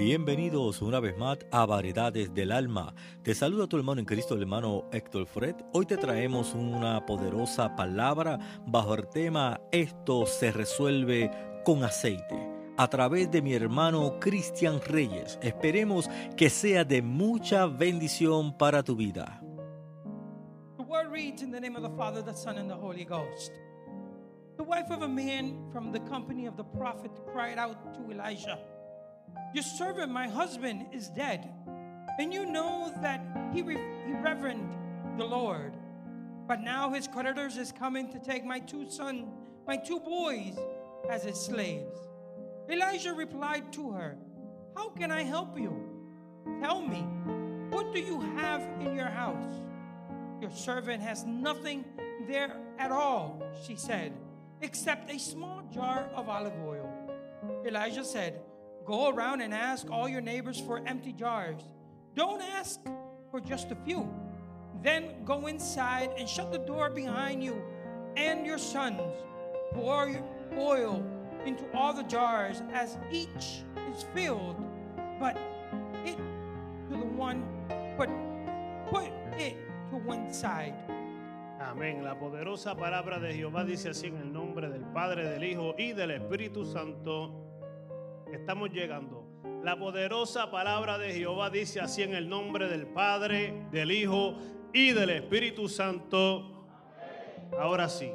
Bienvenidos una vez más a Variedades del Alma. Te saluda tu hermano en Cristo, el hermano Héctor Fred. Hoy te traemos una poderosa palabra bajo el tema Esto se resuelve con aceite. A través de mi hermano Cristian Reyes. Esperemos que sea de mucha bendición para tu vida. The word reads in the name of the Father, the Son, and the Holy Ghost. The wife of a man from the company of the prophet cried out to Elijah, Your servant, my husband, is dead, and you know that he, re- he reverenced the Lord. But now his creditors is coming to take my two sons, my two boys, as his slaves. Elijah replied to her, How can I help you? Tell me, what do you have in your house? Your servant has nothing there at all, she said, except a small jar of olive oil. Elijah said, Go around and ask all your neighbors for empty jars. Don't ask for just a few. Then go inside and shut the door behind you and your sons. Pour oil into all the jars as each is filled, but it to the one, but put it to one side. Amén. La poderosa palabra de Jehová dice así en el nombre del Padre, del Hijo y del Espíritu Santo. Estamos llegando. La poderosa palabra de Jehová dice así en el nombre del Padre, del Hijo y del Espíritu Santo. Ahora sí.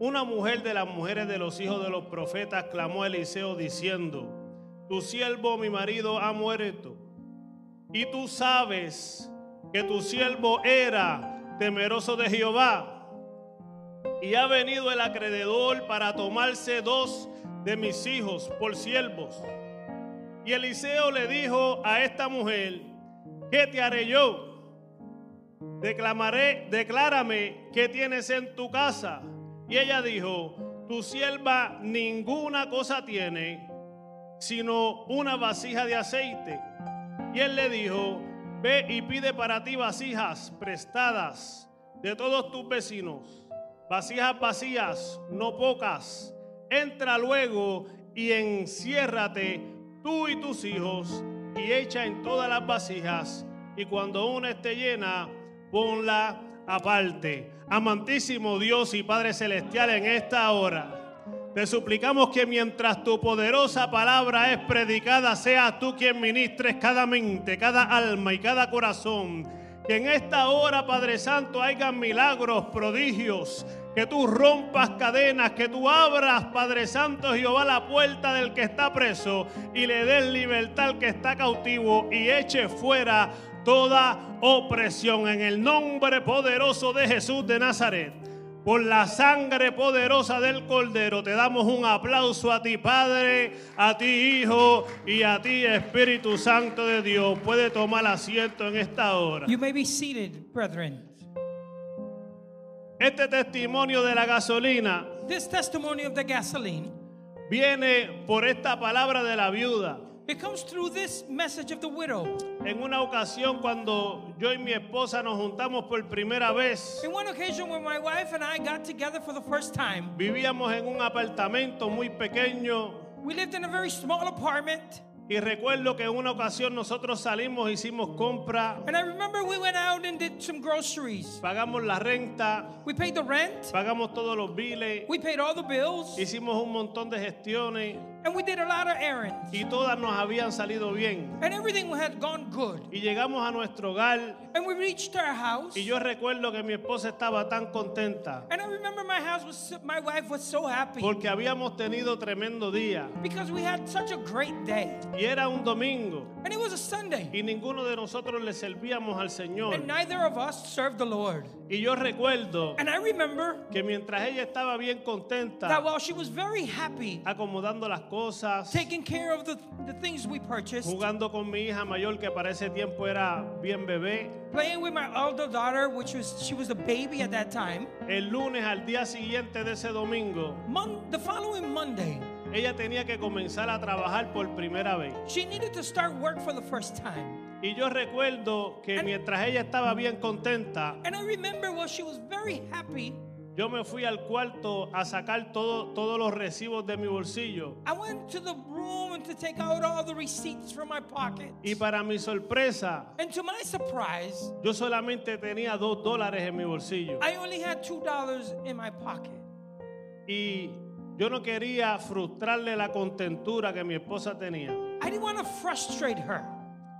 Una mujer de las mujeres de los hijos de los profetas clamó a Eliseo diciendo, Tu siervo, mi marido, ha muerto. Y tú sabes que tu siervo era temeroso de Jehová. Y ha venido el acreedor para tomarse dos de mis hijos por siervos. Y Eliseo le dijo a esta mujer, ¿qué te haré yo? Declamaré, declárame qué tienes en tu casa. Y ella dijo, tu sierva ninguna cosa tiene, sino una vasija de aceite. Y él le dijo, ve y pide para ti vasijas prestadas de todos tus vecinos, vasijas vacías, no pocas. Entra luego y enciérrate tú y tus hijos y echa en todas las vasijas. Y cuando una esté llena, ponla aparte. Amantísimo Dios y Padre Celestial, en esta hora. Te suplicamos que mientras tu poderosa palabra es predicada, seas tú quien ministres cada mente, cada alma y cada corazón. Que en esta hora, Padre Santo, hayan milagros, prodigios. Que tú rompas cadenas, que tú abras, Padre Santo Jehová, la puerta del que está preso y le des libertad al que está cautivo y eche fuera toda opresión en el nombre poderoso de Jesús de Nazaret. Por la sangre poderosa del Cordero te damos un aplauso a ti Padre, a ti Hijo y a ti Espíritu Santo de Dios. Puede tomar asiento en esta hora. You may be seated, brethren. Este testimonio de la gasolina This testimony of the gasoline, viene por esta palabra de la viuda. It comes through this message of the widow. En una ocasión cuando yo y mi esposa nos juntamos por primera vez, In one occasion when my wife and I got together for the first time, vivíamos en un apartamento muy pequeño we lived in a very small apartment. y recuerdo que en una ocasión nosotros salimos, hicimos compra, And I remember we went out and did some groceries. pagamos la renta, We paid the rent, pagamos todos los biles, we paid all the bills, hicimos un montón de gestiones and we did a lot of errands. y todas nos habían salido bien. And everything had gone good. Y llegamos a nuestro hogar And we reached our house. y yo recuerdo que mi esposa estaba tan contenta And I remember my house was my wife was so happy porque habíamos tenido tremendo día because we had such a great day. y era un domingo And it was a Sunday. y ninguno de nosotros le servíamos al Señor. And neither of us served the Lord. Y yo recuerdo And I remember que mientras ella estaba bien that contenta, while she was very happy acomodando las cosas, taking care of the, the things we purchased, jugando con mi hija mayor que para ese tiempo era bien bebé, playing with my older daughter, which was she was a baby at that time, el lunes al día siguiente de ese domingo, Mon- the following Monday, ella tenía que comenzar a trabajar por primera vez. she needed to start work for the first time. Y yo recuerdo que mientras ella estaba bien contenta, And I remember while she was very happy, yo me fui al cuarto a sacar todo- todos los recibos de mi bolsillo. I went to the room to take out all the receipts from my pocket. Y para mi sorpresa, And to my surprise, yo solamente tenía dos dólares en mi bolsillo. I only had two dollars in my pocket. Y yo no quería frustrarle la contentura que mi esposa tenía. I didn't want to frustrate her.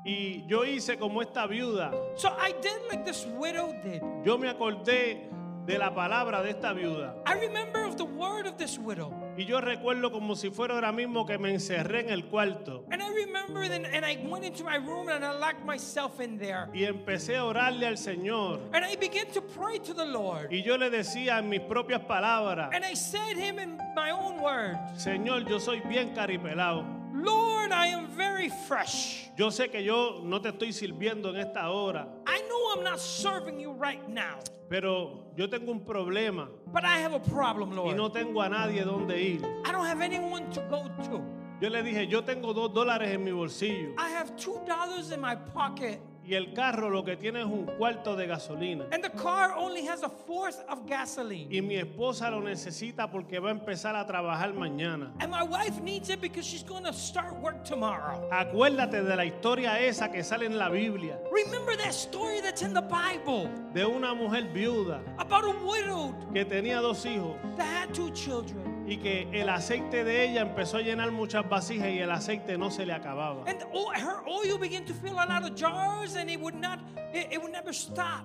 Y yo hice como esta viuda. So I did like this widow did. Yo me acordé de la palabra de esta viuda. I remember of the word of this widow. Y yo recuerdo como si fuera ahora mismo que me encerré en el cuarto. And I remember then, and I went into my room and I locked myself in there. Y empecé a orarle al Señor. And I began to pray to the Lord. Y yo le decía en mis propias palabras, And I said him in my own words, Señor, yo soy bien caripelado. Lord, I am very fresh. Yo sé que yo no te estoy sirviendo en esta hora, I know I'm not serving you right now, pero yo tengo un problema but I have a problem, y Lord. no tengo a nadie donde ir. I don't have anyone to go to. Yo le dije, yo tengo dos dólares en mi bolsillo I have two dollars in my pocket, y el carro lo que tiene es un cuarto de gasolina. and the car only has a fourth of gasoline. Y mi esposa lo necesita porque va a empezar a trabajar mañana. And my wife needs it because she's going to start work tomorrow. Acuérdate de la historia esa que sale en la Biblia, Remember that story that's in the Bible de una mujer viuda about a widow que tenía dos hijos that had two children. Y que el aceite de ella empezó a llenar muchas vasijas y el aceite no se le acababa. And o- her oil began to fill a lot of jars and it would not, it, it would never stop.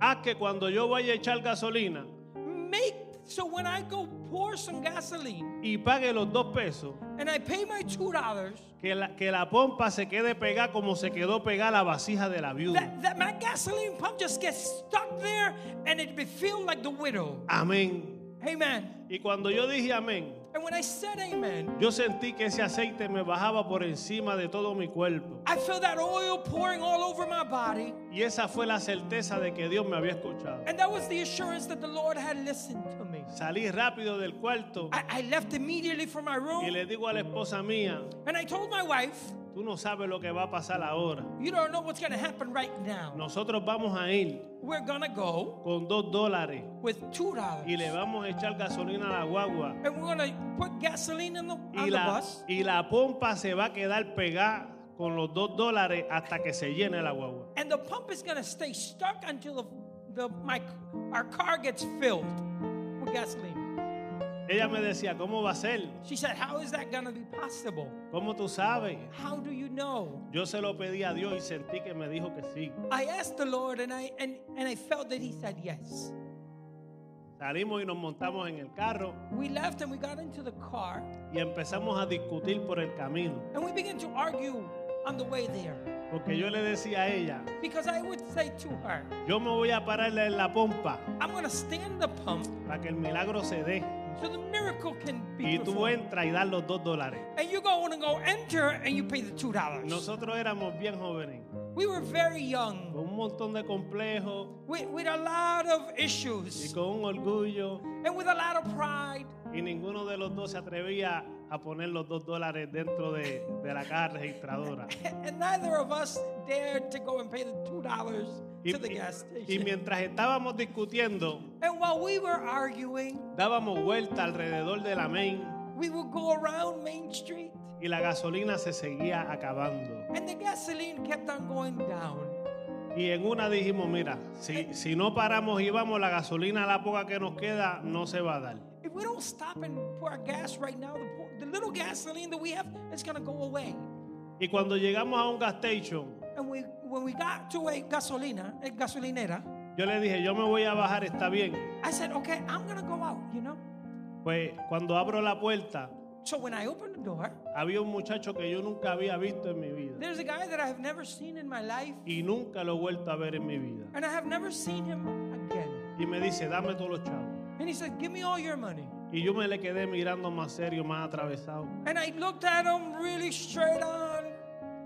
Haz que cuando yo vaya a echar gasolina Make so when I go pour some gasoline y pague los dos pesos, and I pay my two dollars, que la, que la pompa se quede pegada como se quedó pegada la vasija de la viuda. that, that my gasoline pump just gets stuck there and it be feel like the widow. Amén. Amen. Y cuando yo dije amén, And when I said amen, yo sentí que ese aceite me bajaba por encima de todo mi cuerpo. I felt that oil pouring all over my body. Y esa fue la certeza de que Dios me había escuchado. And that was the assurance that the Lord had listened to me. Salí rápido del cuarto I, I left immediately from my y room le digo a la esposa mía, and I told my wife, tú no sabes lo que va a pasar ahora. You don't know what's going to happen right now. Nosotros vamos a ir We're to go con dos dólares with two dollars. y le vamos a echar gasolina a la guagua. And we're to put gasoline in the, on Y the la, bus. y la pompa se va a quedar pegada con los dos dólares hasta que se llene la guagua. And the pump is going to stay stuck until the, the, my, our car gets filled with gasoline. Ella me decía, ¿cómo va a ser? She said, How is that going to be possible? ¿Cómo tú sabes? How do you know? Yo se lo pedí a Dios y sentí que me dijo que sí. I asked the Lord and I, and, and I felt that He said yes. Salimos y nos montamos en el carro We left and we got into the car y empezamos a discutir por el camino. and we began to argue on the way there. Porque yo le decía a ella, Because I would say to her, yo me voy a pararle en la pompa I'm to stand the pump para que el milagro se dé. So the miracle can be Y tú entras y das los dos dólares. And you go and go enter and you pay the two dollars. Nosotros éramos bien jóvenes, We were very young con un montón de complejos with, with a lot of y issues con un orgullo. and with a lot of pride. Y ninguno de los dos se atrevía a poner los dos dólares dentro de, de la caja registradora. And neither of us dared to go and pay the two dollars Y, to the y- gas y station. mientras estábamos discutiendo, And while we were arguing, dábamos vuelta alrededor de la main we would go around Main Street y la gasolina se seguía acabando. and the gasoline kept on going down. Y en una dijimos, mira, si, si no paramos y vamos, la gasolina, la poca que nos queda, no se va a dar. We don't stop and pour our gas right now, the, the little gasoline that we have is going to go away. Y cuando llegamos a un gas station, And we, when we got to a gasolina, a gasolinera, yo le dije, yo me voy a bajar, está bien. I said, okay, I'm going to go out, you know? Pues cuando abro la puerta, So when I opened the door, había un muchacho que yo nunca había visto en mi vida. there's a guy that I have never seen in my life, Y nunca lo he vuelto a ver en mi vida. and I have never seen him again. Y me dice, dame todos los chavos. And he said, give me all your money. Y yo me le quedé mirando más serio, más atravesado. And I looked at him really straight on.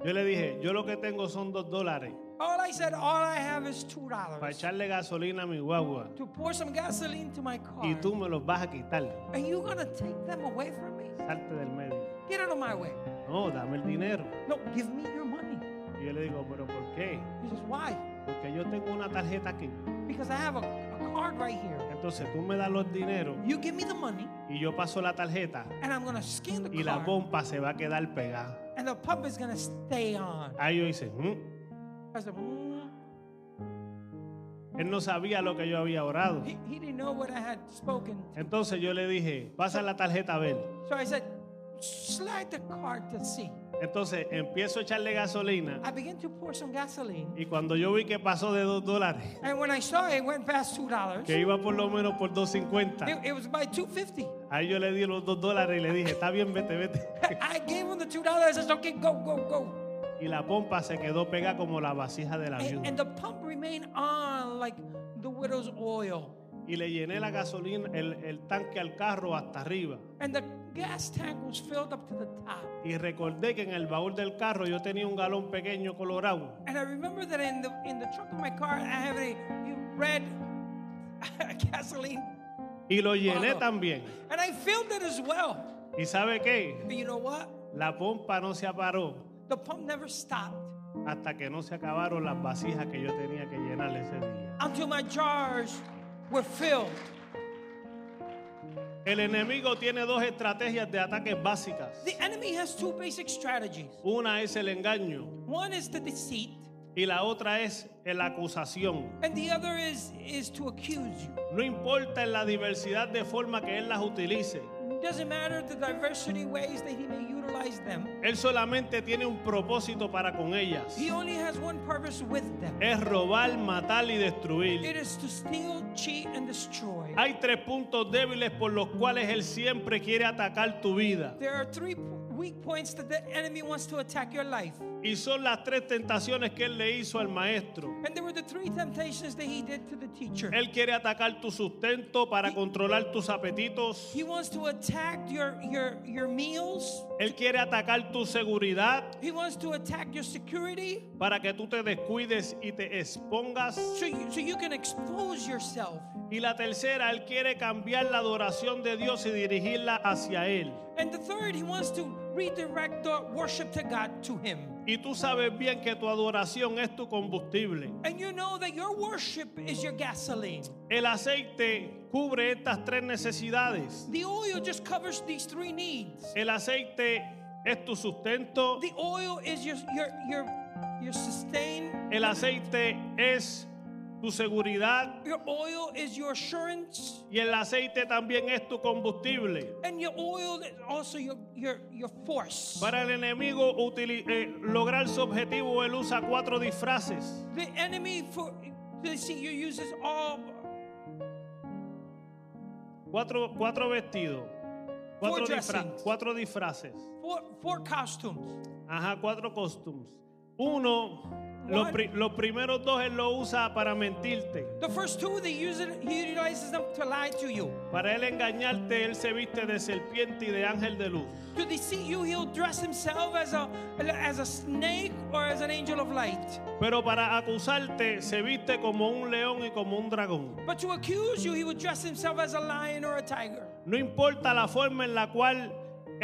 Yo le dije, yo lo que tengo son dos dólares All I said, all I have is two para dollars echarle gasolina a mi guagua. to pour some gasoline to my car. Y tú me los vas a quitar. And you gonna take them away from me? Salte del medio. Get out of my way. No, dame el dinero. No, give me your money. Y yo le digo, pero ¿por qué? He says, why? Porque yo tengo una tarjeta aquí Because I have a card right here. Entonces tú me das los dineros You give me the money, y yo paso la tarjeta and I'm gonna scan the y la card, pompa se va a quedar pegada. and the pump is gonna stay on. Ahí yo hice, "Mm". I said, "Mm." él no sabía lo que yo había orado. he, he didn't know what I had spoken. Entonces yo le dije, pasa la tarjeta a ver. So I said, slide the card to see. Entonces empiezo a echarle gasolina I began to pour some gasoline, y cuando yo vi que pasó de dos dólares, and when I saw it, went past two dollars. que iba por lo menos por 2.50, It, it was by two fifty. ahí yo le di los dos dólares y le dije, está bien, vete, vete. I gave him the two dollars. I said, okay, go, go, go. Y la pompa se quedó pegada como la vasija de la And, and the pump remained on like the widow's oil. Y le llené la gasolina, el, el tanque al carro hasta arriba. And the gas tank was filled up to the top. Y recordé que en el baúl del carro yo tenía un galón pequeño colorado. And I remember that in the in the trunk of my car, I have a red gasoline, Y lo llené Wow. también. and I filled it as well. ¿Y sabe qué? But you know what? La pompa no se paró The pump never stopped hasta que no se acabaron las vasijas que yo tenía que llenar ese día. until my jars were filled. El enemigo tiene dos estrategias de ataques básicas. The enemy has two basic strategies. Una es el engaño One is the deceit, y la otra es la acusación. and the other is is to accuse you. No importa en la diversidad de forma que él las utilice. Doesn't matter the diversity ways that he may utilize them. Él solamente tiene un propósito para con ellas. He only has one purpose with them. Es robar, matar y It destruir. is to steal, cheat, and destroy. Hay tres puntos débiles por los cuales él siempre quiere atacar tu vida. There are three weak points that the enemy wants to attack your life. Y son las tres tentaciones que él le hizo al maestro. And there were the three temptations that he did to the teacher. Él quiere atacar tu sustento para controlar tus apetitos. He wants to attack your your your meals. Él quiere atacar tu seguridad He wants to attack your security para que tú te descuides y te expongas. so you, so you can expose yourself. Y la tercera, Él quiere cambiar la adoración de Dios y dirigirla hacia Él. And the third, he wants to redirect the worship to God to him. Y tú sabes bien que tu adoración es tu combustible. And you know that your worship is your gasoline. El aceite cubre estas tres necesidades. The oil just covers these three needs. El aceite es tu sustento. The oil is your your your your sustain. El aceite es tu seguridad. Your oil is your assurance. Y el aceite también es tu combustible. And your oil is also your your your force. Para el enemigo eh, lograr su objetivo, él usa cuatro disfraces. The enemy for you uses all Cuatro, cuatro vestidos. Cuatro, disfra- cuatro disfraces. four four costumes. Ajá, cuatro costumes. Uno, los, pri- los primeros dos él lo usa para mentirte. The first two, they use it, he utilizes them to lie to you. Para él engañarte, él se viste de serpiente y de ángel de luz. To deceive you, he'll dress himself as a as a snake or as an angel of light. Pero para acusarte, se viste como un león y como un dragón. But to accuse you, he would dress himself as a lion or a tiger. No importa la forma en la cual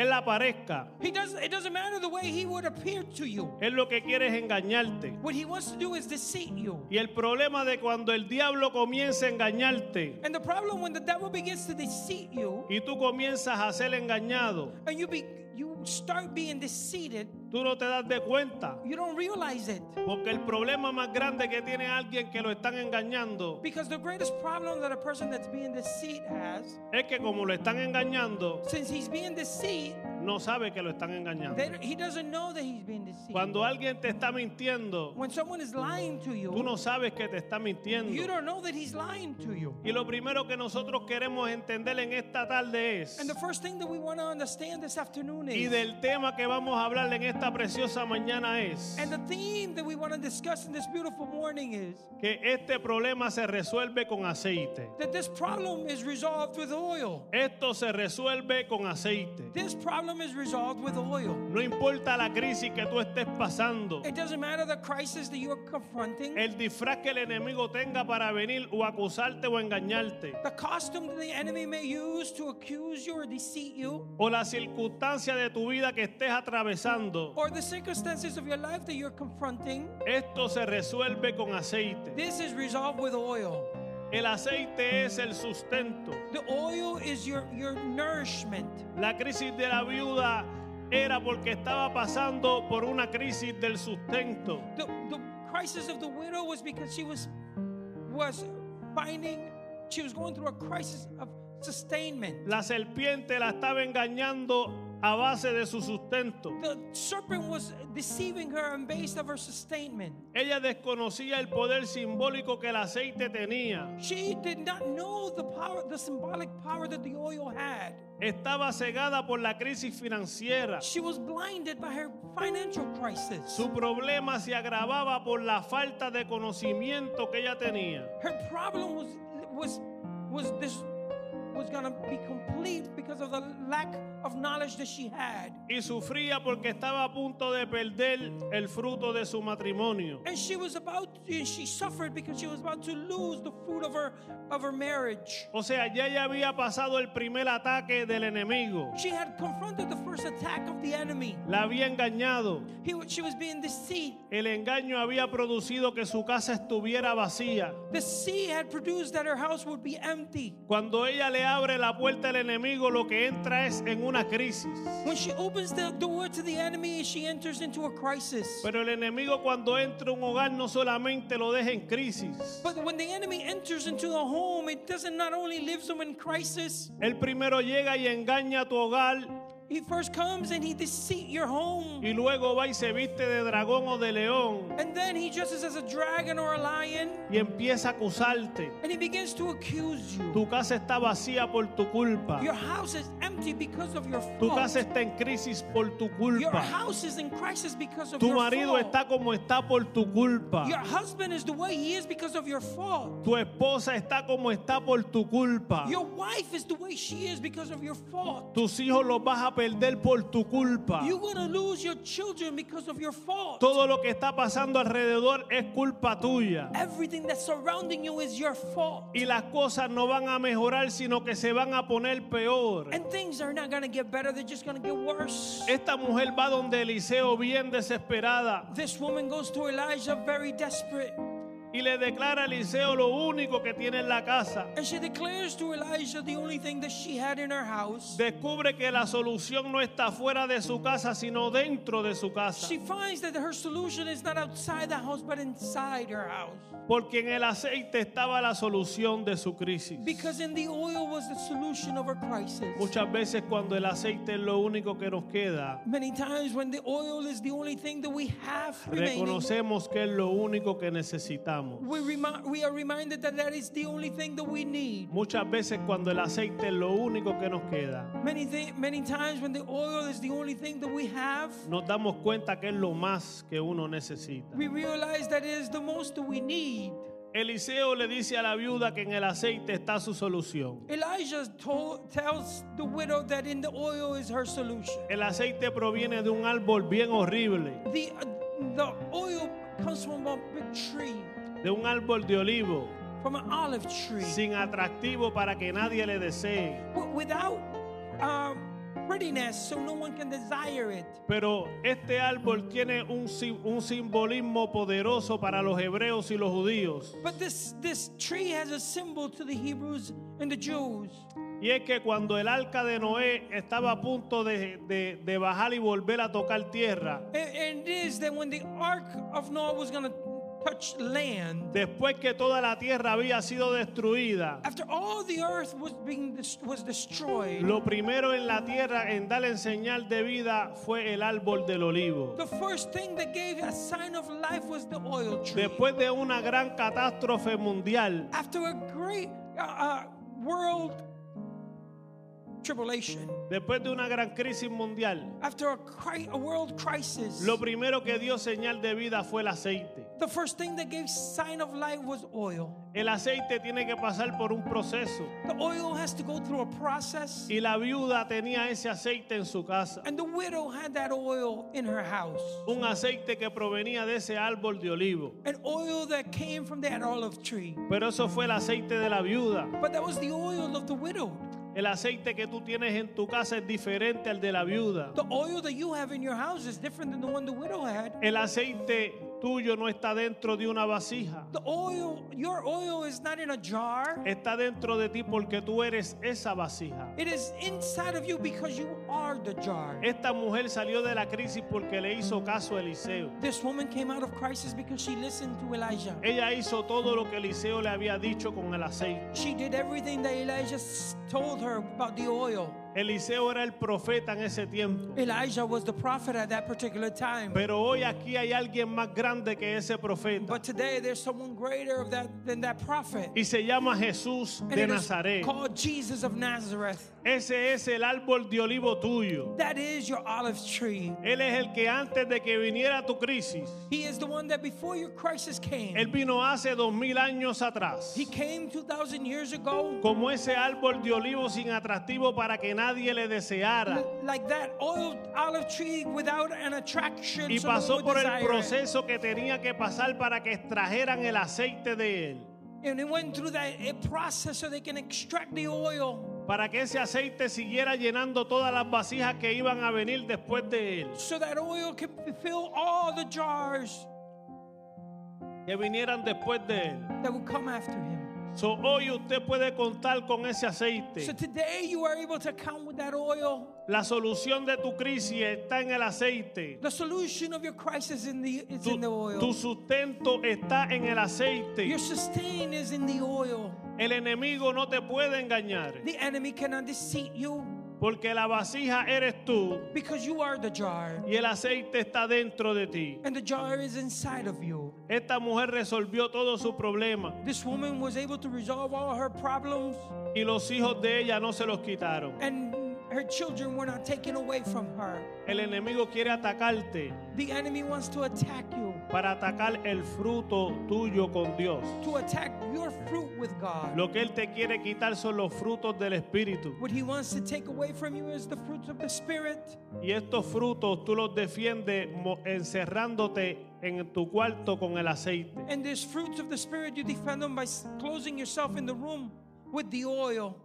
él aparezca, He does it doesn't matter the way he would appear to you. él lo que quiere es engañarte. What he wants to do is deceive you. Y el problema de cuando el diablo comienza a engañarte And the problem when the devil begins to deceive you y tú comienzas a ser engañado, and you be you start being deceived, tú no te das de cuenta. you don't realize it. Porque el problema más grande que tiene alguien que lo están engañando Because the greatest problem that a person that's being deceived has, es que como lo están engañando, since he's being deceived, no sabe que lo están engañando. they, he doesn't know that he's being deceived. Cuando alguien te está mintiendo, when someone is lying to you, tú no sabes que te está you mintiendo. don't know that he's lying to you. Y lo primero que nosotros queremos entender en esta tarde es, And the first thing that we want to understand this afternoon y del tema que vamos a hablar en esta preciosa mañana es, and the theme that we want to discuss in this beautiful morning is que este problema se resuelve con aceite. that this problem is resolved with oil. Esto se resuelve con aceite. This problem is resolved with oil. No importa la crisis que tú estés pasando, It doesn't matter the crisis that you are confronting, el disfraz que el enemigo tenga para venir o acusarte o engañarte, the costume that the enemy may use to accuse you or deceive you, o la circunstancia de tu vida que estés atravesando, or the circumstances of your life that you're confronting. esto se resuelve con aceite. This is resolved with oil. El aceite es el sustento. The oil is your, your nourishment. La crisis de la viuda era porque estaba pasando por una crisis del sustento. The, the crisis of the widow was because she was was finding she was going through a crisis of sustainment. La serpiente la estaba engañando a base de su sustento. The serpent was deceiving her and based of her sustainment. Ella desconocía el poder simbólico que el aceite tenía. She did not know the power, the symbolic power that the oil had. Estaba cegada por la crisis financiera. She was blinded by her financial crisis. Su problema se agravaba por la falta de conocimiento que ella tenía. Her problem was was was this was gonna be complete because of the lack of knowledge that she had. Y sufría porque estaba a punto de perder el fruto de su matrimonio. And she was about and she suffered because she was about to lose the fruit of her of her marriage. O sea, ya ella había pasado el primer ataque del enemigo. She had confronted the first attack of the enemy. La había engañado. He, she was being deceived. El engaño había producido que su casa estuviera vacía. The sea had produced that her house would be empty. Cuando ella le abre la puerta al enemigo, lo que entra es en una crisis. When she opens the door to the enemy, she enters into a crisis. Pero el enemigo cuando entra a un hogar no solamente lo deja en crisis. But when the enemy enters into the home, it doesn't not only leaves them in crisis. Él primero llega y engaña a tu hogar He first comes and he deceit your home. y luego va y se viste de dragón o de león And then he dresses as a dragon or a lion. y empieza a acusarte. And he begins to accuse you. Tu casa está vacía por tu culpa. Your house is empty because of your Tu fault. casa está en crisis por tu Your culpa. house is in crisis because of Tu your marido fault. está como está por tu culpa. Your husband is the way he is because of your fault. Tu esposa está como está por tu culpa. Your wife is the way she is because of your fault. Tus hijos los vas a perder por tu culpa. You're going to lose your children because of your fault. Todo lo que está pasando alrededor es culpa tuya. Everything that's surrounding you is your fault. Y las cosas no van a mejorar, sino que se van a poner peor. And things are not going to get better, they're just going to get worse. Esta mujer va donde Eliseo bien desesperada This woman goes to Elijah very desperate. Y le declara a Eliseo lo único que tiene en la casa. And she declares to Elijah the only thing that she had in her house. Descubre que la solución no está fuera de su casa, sino dentro de su casa. She finds that her solution is not outside the house, but inside her house. Porque en el aceite estaba la solución de su crisis. Because in the oil was the solution of her crisis. Muchas veces cuando el aceite es lo único que nos queda, Many times when the oil is the only thing that we have remaining, reconocemos que es lo único que necesitamos. We, remi- we are reminded that that is the only thing that we need. Muchas veces cuando el aceite es lo único que nos queda, Many, many times when the oil is the only thing that we have, nos damos cuenta que es lo más que uno necesita. we realize that it is the most that we need. Eliseo le dice a la viuda que en el aceite está su solución. Elijah told, tells the widow that in the oil is her solution. El aceite proviene de un árbol bien horrible, The, uh, the oil comes from a big tree, de un árbol de olivo, from an olive tree, sin atractivo para que nadie le desee. wi- without um, prettiness, so no one can desire it. Pero este árbol tiene un, un simbolismo poderoso para los hebreos y los judíos. But this, this tree has a symbol to the Hebrews and the Jews. Y es que cuando el arca de Noé estaba a punto de, de- de bajar y volver a tocar tierra, And, and it is that when the ark of Noah was going to touch land, después que toda la tierra había sido destruida, after all the earth was being was destroyed, lo primero en la tierra en darle señal de vida fue el árbol del olivo. the first thing that gave a sign of life was the oil tree. Después de una gran catástrofe mundial, after a great uh, uh, world tribulation, después de una gran crisis mundial, after a, a world crisis, lo primero que dio señal de vida fue el aceite. The first thing that gave sign of life was oil. El aceite tiene que pasar por un proceso. The oil has to go through a process. Y la viuda tenía ese aceite en su casa. And the widow had that oil in her house. Un aceite que provenía de ese árbol de olivo. An oil that came from that olive tree. Pero eso fue el aceite de la viuda. But that was the oil of the widow. El aceite que tú tienes en tu casa es diferente al de la viuda. The oil that you have in your house is different than the one the widow had. El aceite tuyo no está dentro de una vasija. The oil, your oil is not in a jar. Está dentro de ti porque tú eres esa vasija. It is inside of you because you are the jar. Esta mujer salió de la crisis porque le hizo caso a Eliseo. This woman came out of crisis because she listened to Elijah. Ella hizo todo lo que Eliseo le había dicho con el aceite. She did everything that Elijah told her about the oil. Eliseo era el profeta en ese tiempo. Elijah was the prophet at that particular time. Pero hoy aquí hay alguien más grande que ese profeta. But today there's someone greater of that, than that prophet. Y se llama Jesús And de Nazaret. called Jesus of Nazareth. Ese es el árbol de olivo tuyo. That is your olive tree. Él es el que antes de que viniera tu crisis, He is the one that before your crisis came, Él vino hace dos mil años atrás. He came 2,000 years ago Como ese árbol de olivo sin atractivo para que nadie le deseara. li- like that oil olive tree without an attraction. Y so pasó would por el desire it. proceso que tenía que pasar para que extrajeran el aceite de él. And it went through that process so they can extract the oil. Para que ese aceite siguiera llenando todas las vasijas que iban a venir después de él. So that oil can fill all the jars Que vinieran después de él. that would come after him. So, hoy usted puede contar con ese aceite. So today you are able to count with that oil. La solución de tu crisis está en el aceite. The solution of your crisis in the is Tu, in the oil. tu sustento está en el aceite. Your sustain is in the oil. El enemigo no te puede engañar. The enemy cannot deceive you Porque la vasija eres tú because you are the jar. y el aceite está dentro de ti. And the jar is inside of you. Esta mujer resolvió todo su problema This woman was able to resolve all her problems, y los hijos de ella no se los quitaron. and her children were not taken away from her. El enemigo quiere atacarte The enemy wants to attack you, para atacar el fruto tuyo con Dios. to attack your fruit with God. Lo que él te quiere quitar son los frutos del Espíritu. What he wants to take away from you is the fruits of the Spirit. Y estos frutos tú los defiendes encerrándote en tu cuarto con el aceite. And these fruits of the Spirit, you defend them by closing yourself in the room with the oil.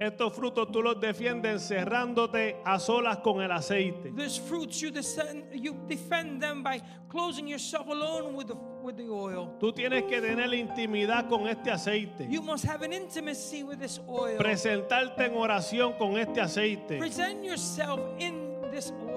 Estos frutos tú los defiendes encerrándote a solas con el aceite. These fruits, you, descend, you defend them by closing yourself alone with the, with the oil. Tú tienes que tener intimidad con este aceite. You must have an intimacy with this oil. Presentarte en oración con este aceite. Present yourself in this oil.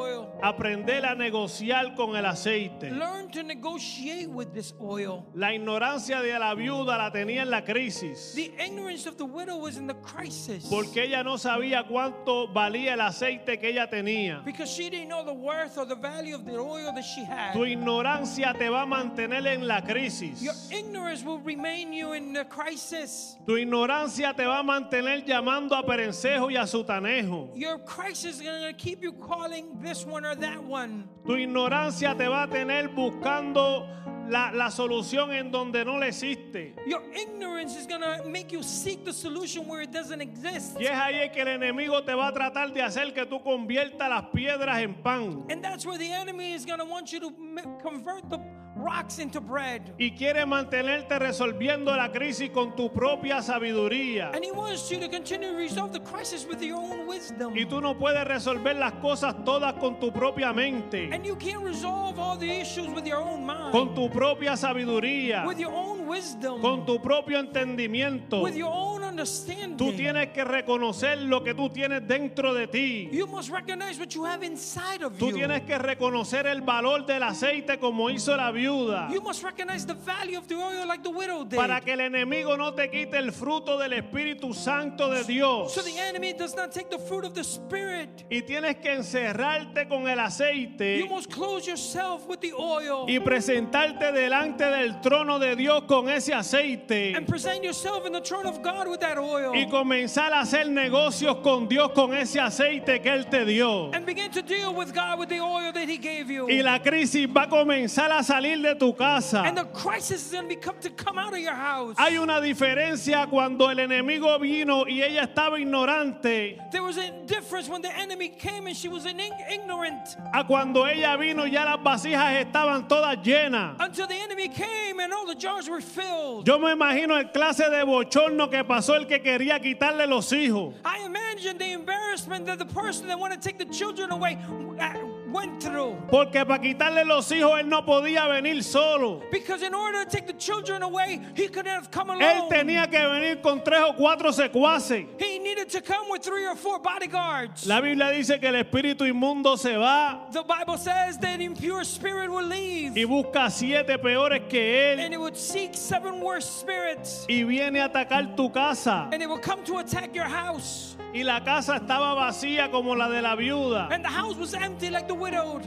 Aprender a negociar con el aceite. Learn to negotiate with this oil. La ignorancia de la viuda la tenía en la crisis. The ignorance of the widow was in the crisis. Porque ella no sabía cuánto valía el aceite que ella tenía. Because she didn't know the worth or the value of the oil that she had. Tu ignorancia te va a mantener en la crisis. Your ignorance will remain you in the crisis. Tu ignorancia te va a mantener llamando a perencejo y a sutanejo. Your crisis is going to keep you calling this one or that one. Tu ignorancia te va a tener buscando la, la solución en donde no le existe. Your ignorance is going to make you seek the solution where it doesn't exist. Y es ahí que el enemigo te va a tratar de hacer que tú conviertas las piedras en pan. And that's where the enemy is going to want you to convert the rocks into bread. Y quiere mantenerte resolviendo la crisis con tu propia sabiduría. And he wants you to continue to resolve the crisis with your own wisdom. Y tú no puedes resolver las cosas todas con tu propia mente, And you can't resolve all the issues with your own mind, con tu propia sabiduría, with your own wisdom, con tu propio entendimiento. with your own understanding. Tú tienes que reconocer lo que tú tienes dentro de ti. You must recognize what you have inside of Tú you. tienes que reconocer el valor del aceite como hizo la viuda. You must recognize the value of the oil like the widow did. Para que el enemigo no te quite el fruto del Espíritu Santo de Dios. so the enemy does not take the fruit of the Spirit. Y tienes que encerrarte con el You aceite must close yourself with the oil y presentarte delante del trono de Dios con ese aceite. and present yourself in the throne of God with that oil Y comenzar a hacer negocios con Dios con ese aceite que Él te dio. and begin to deal with God with the oil that He gave you. Y la crisis va a comenzar a salir de tu casa. and the crisis is going to become to come out of your house. Hay una diferencia cuando el enemigo vino y ella estaba ignorante there was a difference when the enemy came and she was an ig- ignorant a cuando ella vino ya las vasijas estaban todas llenas. until the enemy came and all the jars were filled. Yo me imagino el clase de bochorno que pasó el que quería quitarle los hijos. I imagine the embarrassment that the person that wanted to take the children away through. Porque para quitarle los hijos él no podía venir solo. Because in order to take the children away, he couldn't have come alone. Él tenía que venir con tres o cuatro secuaces. He needed to come with three or four bodyguards. La Biblia dice que el espíritu inmundo se va The Bible says that impure spirit will leave. y busca siete peores que él And it would seek seven worse spirits. y viene a atacar tu casa. And it will come to attack your house. Y la casa estaba vacía como la de la viuda. And the house was empty like the widowed.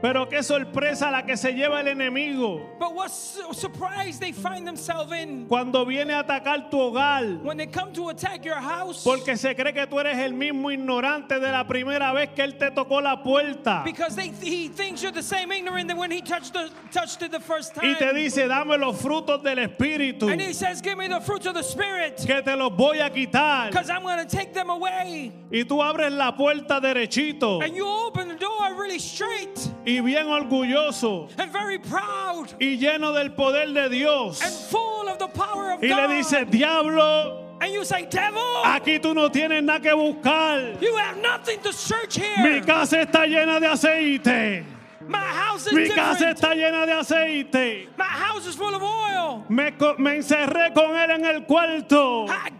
Pero qué sorpresa la que se lleva el enemigo But what su- surprise they find themselves in cuando viene a atacar tu hogar. when they come to attack your house. Porque se cree que tú eres el mismo ignorante de la primera vez que él te tocó la puerta. Because they, he thinks you're the same ignorant that when he touched, the, touched it the first Y te time. dice, dame los frutos del Espíritu, And he says, Give me the fruits of the Spirit. que te los voy a quitar. Because I'm going to take them away. Y tú abres la puerta derechito And you open the door really straight y bien orgulloso and very proud y lleno del poder de Dios. and full of the power of Y le God. dice, diablo, and you say, Devil, aquí tú no tienes nada que buscar. you have nothing to search Mi here. casa está llena de aceite. My house is Mi casa different. está llena de aceite. My house is full of oil. Me, me encerré con él en el cuarto. I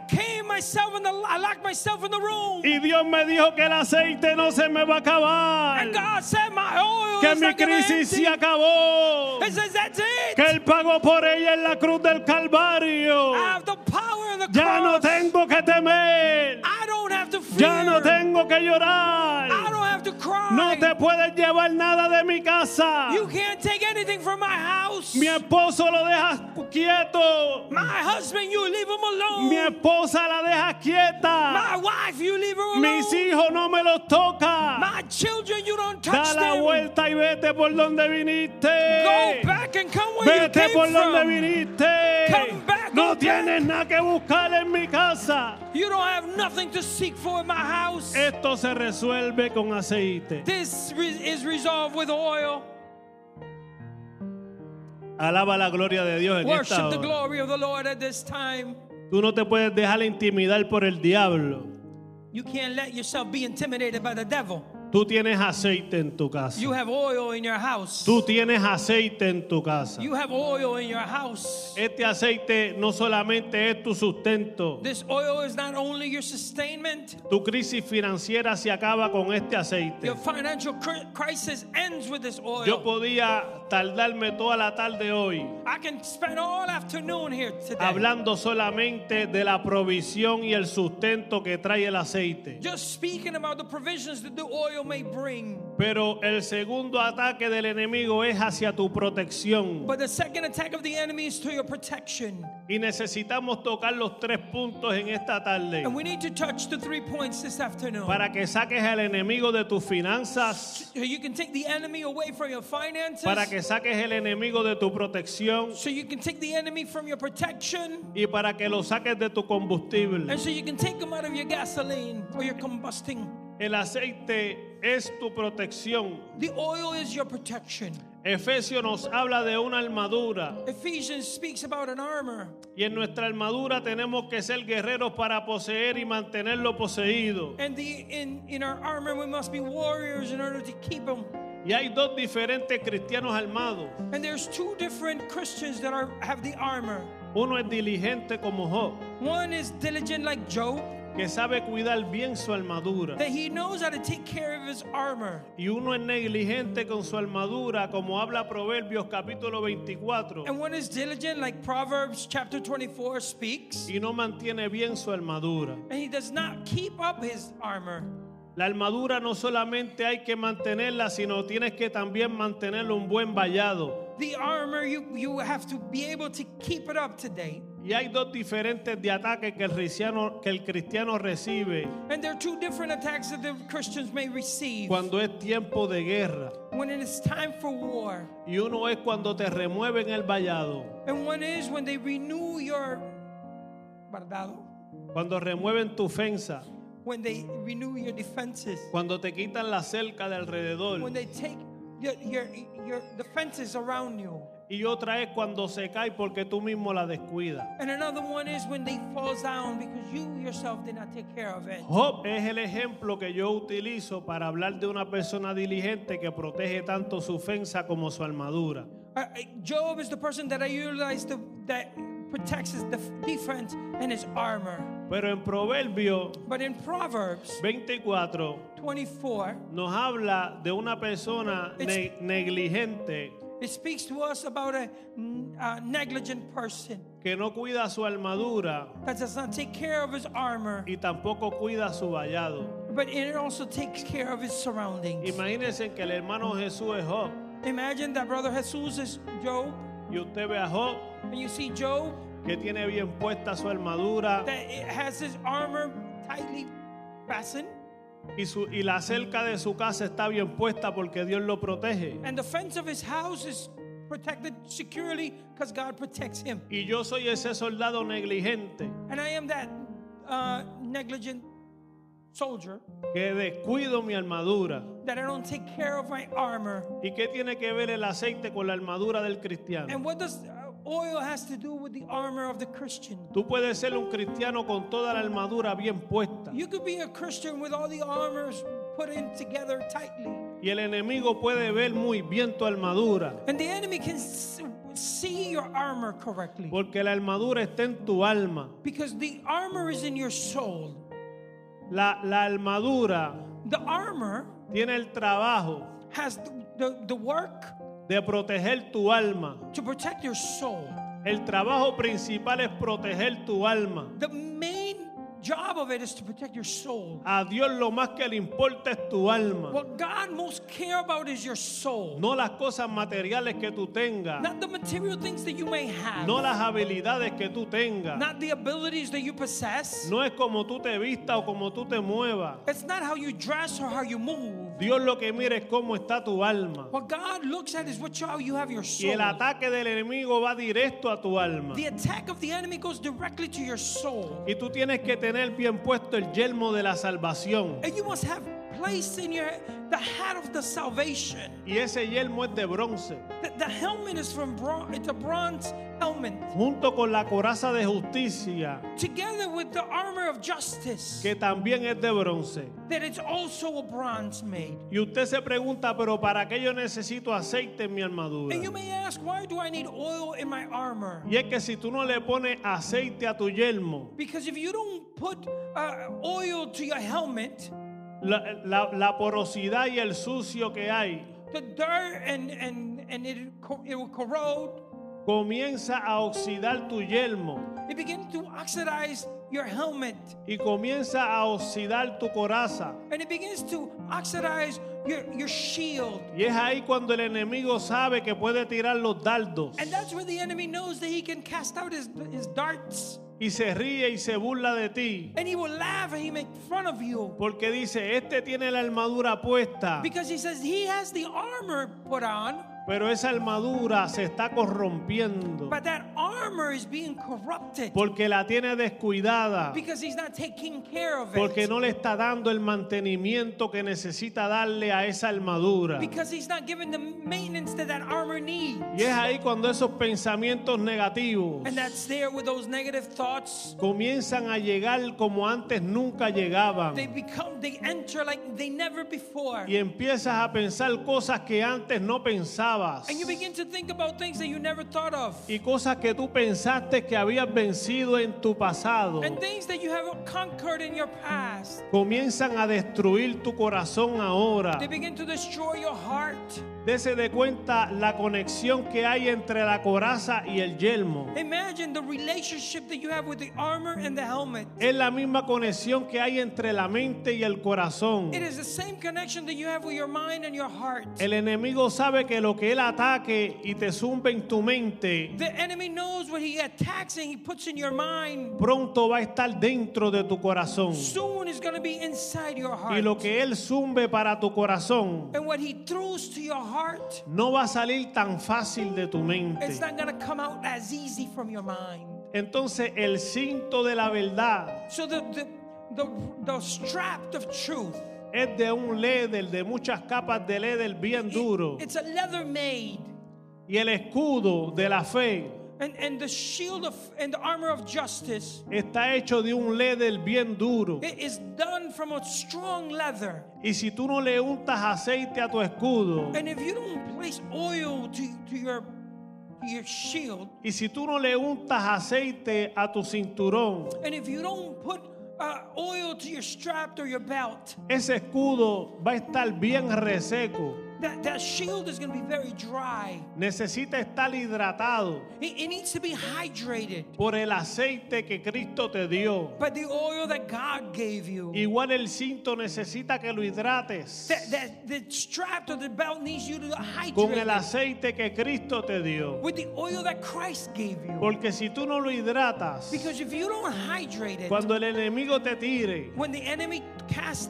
myself in the, I locked myself in the room. Y Dios me dijo que el aceite no se me va a acabar. And God said, My oil Que is mi crisis se acabó. It says, That's it. Que él pagó por ella en la cruz del Calvario. I have the power of the Ya no tengo que temer. I don't have to fear. Ya no tengo que llorar. No te puedes llevar nada de mi casa. You can't take anything from my house. Mi esposo lo dejas quieto. My husband, you leave him alone. Mi esposa la dejas My quieta. wife, you leave her alone. Mis hijos no me los toca. My children, you don't Da touch la them. vuelta y vete por donde viniste. Go back and come where you Vete came por donde from. viniste. Come back, no go tienes nada que buscar en mi casa. You don't have nothing to seek for in my house. Esto se resuelve con aceite. This is resolved with oil. Alaba la gloria de Dios en esta Worship the glory of the Lord at this time. Tú no te puedes dejar intimidar por el diablo. You can't let yourself be intimidated by the devil. Tú tienes aceite en tu casa. You have oil in your house. Tú tienes aceite en tu casa. You have oil in your house. Este aceite no solamente es tu sustento. This oil is not only your sustainment, Tu crisis financiera se acaba con este aceite. your financial cri- crisis ends with this oil. Yo podía tardarme toda la tarde hoy I can spend all afternoon here today hablando solamente de la provisión y el sustento que trae el aceite. just speaking about the provisions that the oil may bring. Pero el segundo ataque del enemigo es hacia tu protección. But the second attack of the enemy is to your protection. Y necesitamos tocar los tres puntos en esta tarde And we need to touch the three points this afternoon. para que saques al enemigo de tus finanzas, So you can take the enemy away from your finances. para que saques el enemigo de tu protección so you can take the enemy from your protection. y para que lo saques de tu combustible. And so you can take them out of your gasoline or your combusting. El aceite es tu protección. The oil is your protection. Efesios nos habla de una armadura Ephesians speaks about an armor. y en nuestra armadura tenemos que ser guerreros para poseer y mantenerlo poseído. And the, in, in our armor, we must be warriors in order to keep them. Y hay dos diferentes cristianos armados. And there's two different Christians that are, have the armor. Uno es diligente como Job, One is diligent like Job, que sabe cuidar bien su armadura. that he knows how to take care of his armor. Y uno es negligente con su armadura, como habla Proverbios capítulo 24, And one is diligent like Proverbs chapter 24 speaks. y no mantiene bien su armadura. And he does not keep up his armor. La armadura no solamente hay que mantenerla, sino tienes que también mantenerlo un buen vallado. The armor, you, you have to be able to keep it up to date. Y hay dos diferentes de ataques que el cristiano, que el cristiano recibe And there are two different attacks that the Christians may receive cuando es tiempo de guerra. when it is time for war. Y uno es cuando te remueven el vallado, And one is when they renew your bardado, cuando remueven tu fensa, when they renew your defenses, cuando te quitan la cerca de alrededor. when they take your, your, your the fences around you. Y otra es cuando se cae porque tú mismo la descuidas. And another one is when they falls down because you yourself did not take care of it. Job es el ejemplo que yo utilizo para hablar de una persona diligente que protege tanto su ofensa como su armadura. Uh, uh, Job is the person that I utilize to, that protects his def- defense and his armor. Pero en Proverbio But in Proverbs 24 24, nos habla de una persona ne- negligente it speaks to us about a negligent person. Que no cuida su armadura that does not take care of his armor, y tampoco cuida su vallado. but it also takes care of his surroundings. Imagínense que el hermano Jesús es Job. Imagine that brother Jesus is Job, y usted ve a Job and you see Job que tiene bien puesta su armadura. that it has his armor tightly fastened, y, su, y la cerca de su casa está bien puesta porque Dios lo protege. and the fence of his house is protected securely because God protects him. Y yo soy ese soldado negligente And I am that uh, negligent soldier que descuido mi armadura. that I don't take care of my armor. ¿Y qué tiene que ver el aceite con la armadura del cristiano? And what does oil has to do with the armor of the Christian? Tú puedes ser un cristiano con toda la armadura bien puesta You could be a Christian with all the armors put in together tightly. y el enemigo puede ver muy bien tu armadura And the enemy can see your armor correctly. porque la armadura está en tu alma. Because the armor is in your soul. La, la armadura The armor tiene el trabajo has the, the, the work de proteger tu alma. to protect your soul. El trabajo principal es proteger tu alma. The main job of it is to protect your soul. A Dios lo más que le importa es tu alma, What God most care about is your soul. no las cosas materiales que tú tengas, Not the material things that you may have. no las habilidades que tú tengas. Not the abilities that you possess. No es como tú te vistas o como tú te muevas. It's not how you dress or how you move. Dios lo que mira es cómo está tu alma. What God looks at is what you, how you have your Y soul. el ataque del enemigo va directo a tu alma. The attack of the enemy goes directly to your soul. Y tú tienes que tener bien puesto el yelmo de la salvación. And you must have placed in your the hat of the salvation. Y ese yelmo es de bronce. The, the helmet is from bronze. It's a bronze helmet. Junto con la coraza de justicia, Together with the armor of justice, que también es de bronce. that it's also a bronze made. Y usted se pregunta, pero ¿para qué yo necesito aceite en mi armadura? And you may ask, why do I need oil in my armor? Y es que si tú no le pones aceite a tu yelmo, Because if you don't put uh, oil to your helmet, la, la- la porosidad y el sucio que hay the dirt and and and it it will corrode. comienza a oxidar tu yelmo It begins to oxidize your helmet, y comienza a oxidar tu coraza. and it begins to oxidize your your shield. Y es ahí cuando el enemigo sabe que puede tirar los dardos And that's where the enemy knows that he can cast out his his darts, y se ríe y se burla de ti. and he will laugh and he make fun of you Porque dice, este tiene la armadura puesta, because he says he has the armor put on, pero esa armadura se está corrompiendo but that armor is being corrupted porque la tiene descuidada, because he's not taking care of porque it. no le está dando el mantenimiento que necesita darle a esa armadura. Because he's not giving the maintenance that that armor needs. Y es ahí cuando esos pensamientos negativos And that's there with those negative thoughts. comienzan a llegar como antes nunca llegaban. They become, they enter like they never before. Y empiezas a pensar cosas que antes no pensabas. And you begin to think about things that you never thought of. Y cosas que tú pensaste que habías vencido en tu pasado. And things that you have conquered in your past. Comienzan a destruir tu corazón ahora. They begin to destroy your heart. Dese de cuenta la conexión que hay entre la coraza y el yelmo. Imagine the relationship that you have with the armor and the helmet. Es la misma conexión que hay entre la mente y el corazón. It is the same connection that you have with your mind and your heart. El enemigo sabe que lo que él ataque y te zumbe en tu mente, The enemy knows what he attacks and he puts in your mind. pronto va a estar dentro de tu corazón. Soon is going to be inside your Y heart. lo que él zumbe para tu corazón And what he throws to your heart, no va a salir tan fácil de tu mente. it's not going to come out as easy from your mind. Entonces el cinto de la verdad So the the the, the strap of truth, es de un leather, de muchas capas de leather bien it- duro. it's a leather made. Y el escudo de la fe and, and the shield of and the armor of justice está hecho de un leather bien duro. it is done from a strong leather. Y si tú no le untas aceite a tu escudo, And if you don't place oil to, to your your shield, y si tú no le untas aceite a tu cinturón, and if you don't put uh, oil to your strap or your belt, ese escudo va a estar bien reseco. That, that shield is going to be very dry. Necesita estar hidratado It, it needs to be hydrated por el aceite que Cristo te dio. by the oil that God gave you. Igual el cinto necesita que lo hidrates That, that the strap or the belt needs you to hydrate con el it aceite que Cristo te dio. with the oil that Christ gave you. Porque si tú no lo hidratas, Because if you don't hydrate it, cuando el enemigo te tire, when the enemy casts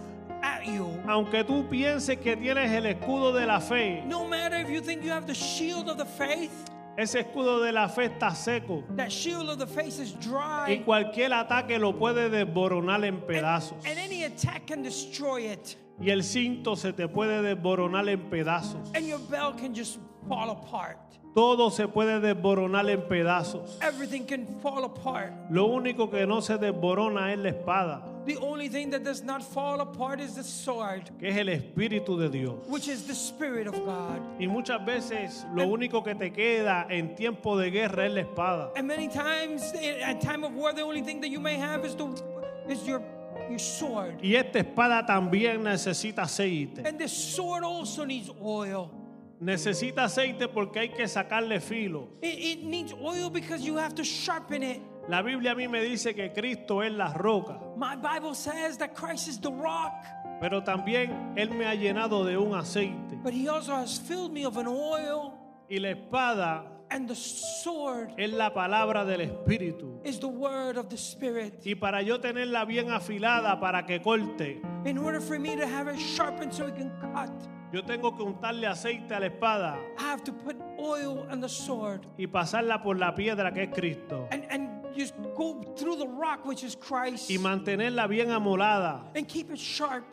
at you, aunque tú pienses que tienes el escudo de la fe, no matter if you think you have the shield of the faith, ese escudo de la fe está seco that shield of the faith is y dry, cualquier ataque lo puede desboronar en pedazos. and any attack can destroy it, Y el cinto se te puede desboronar en pedazos. and your belt can just fall apart. Todo se puede desboronar en pedazos. Everything can fall apart. Lo único que no se desborona es la espada, The only thing that does not fall apart is the sword, que es el Espíritu de Dios. which is the Spirit of God. Y muchas veces lo único que te queda en tiempo de guerra es la espada. And many times, in- at time of war, the only thing that you may have is the is your your sword. Y esta espada también necesita aceite. And this sword also needs oil. Necesita aceite porque hay que sacarle filo. It, it needs oil because you have to sharpen it. La Biblia a mí me dice que Cristo es la roca, My Bible says that Christ is the rock, pero también Él me ha llenado de un aceite. but He also has filled me of an oil. Y la espada And the sword es la palabra del Espíritu. is the word of the Spirit. Y para yo tenerla bien afilada para que corte, In order for me to have it sharpened so it can cut, yo tengo que untarle aceite a la espada I have to put oil on the sword y pasarla por la piedra que es Cristo. and, and just go through the rock, which is Christ, Y mantenerla bien amolada and keep it sharp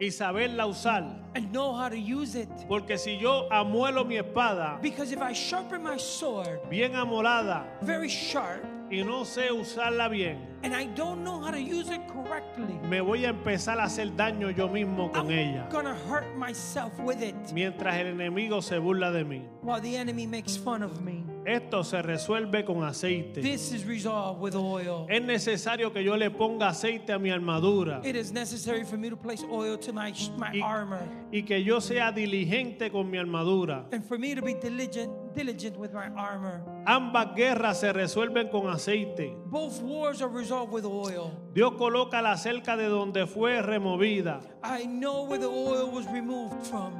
y saberla usar. and know how to use it. Porque si yo amuelo mi espada Because if I sharpen my sword bien amolada very sharp y no sé usarla bien, and I don't know how to use it correctly, me voy a empezar a hacer daño yo mismo con ella. I'm gonna hurt myself with it Mientras el enemigo se burla de mí. while the enemy makes fun of me. Esto se resuelve con aceite. This is resolved with oil. Es necesario que yo le ponga aceite a mi armadura It is necessary for me to place oil to my my y, armor y que yo sea diligente con mi armadura. and for me to be diligent diligent with my armor. Ambas guerras se resuelven con aceite. Both wars are resolved with oil. Dios coloca la cerca de donde fue removida. I know where the oil was removed from.